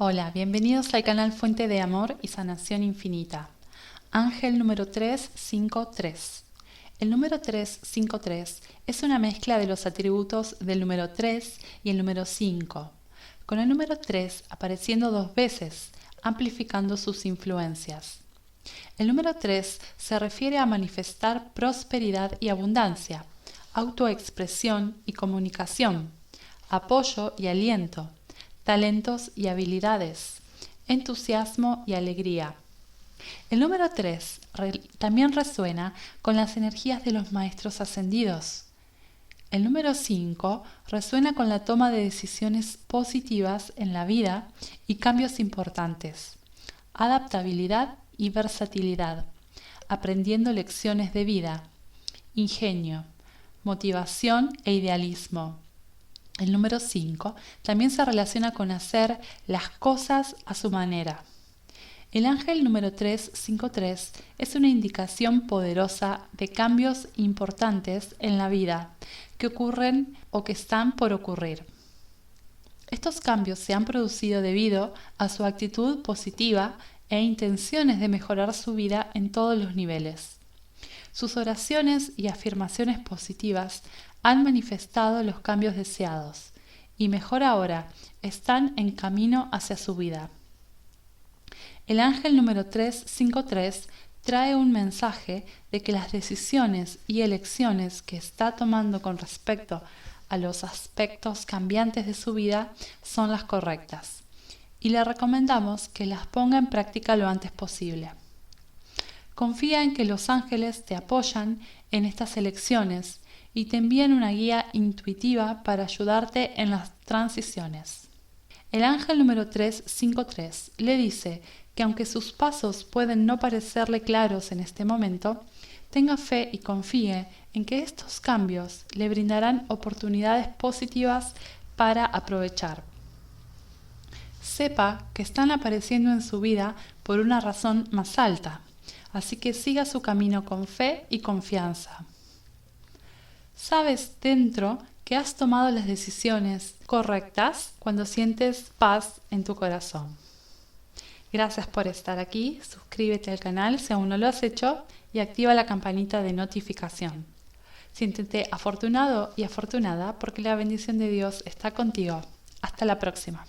Hola, bienvenidos al canal Fuente de Amor y Sanación Infinita. Ángel número 353. El número 353 es una mezcla de los atributos del número 3 y el número 5, con el número 3 apareciendo dos veces, amplificando sus influencias. El número 3 se refiere a manifestar prosperidad y abundancia, autoexpresión y comunicación, apoyo y aliento, talentos y habilidades, entusiasmo y alegría. El número 3 también resuena con las energías de los maestros ascendidos. El número 5 resuena con la toma de decisiones positivas en la vida y cambios importantes, adaptabilidad y versatilidad, aprendiendo lecciones de vida, ingenio, motivación e idealismo el número 5 también se relaciona con hacer las cosas a su manera. El ángel número 353 es una indicación poderosa de cambios importantes en la vida que ocurren o que están por ocurrir. Estos cambios se han producido debido a su actitud positiva e intenciones de mejorar su vida en todos los niveles. Sus oraciones y afirmaciones positivas han manifestado los cambios deseados y mejor ahora están en camino hacia su vida. El ángel número 353 trae un mensaje de que las decisiones y elecciones que está tomando con respecto a los aspectos cambiantes de su vida son las correctas y le recomendamos que las ponga en práctica lo antes posible. Confía en que los ángeles te apoyan en estas elecciones y te envían una guía intuitiva para ayudarte en las transiciones. El ángel número 353 le dice que aunque sus pasos pueden no parecerle claros en este momento, tenga fe y confíe en que estos cambios le brindarán oportunidades positivas para aprovechar. Sepa que están apareciendo en su vida por una razón más alta, así que siga su camino con fe y confianza sabes dentro que has tomado las decisiones correctas cuando sientes paz en tu corazón. Gracias por estar aquí, suscríbete al canal si aún no lo has hecho y activa la campanita de notificación. Siéntete afortunado y afortunada porque la bendición de Dios está contigo. Hasta la próxima.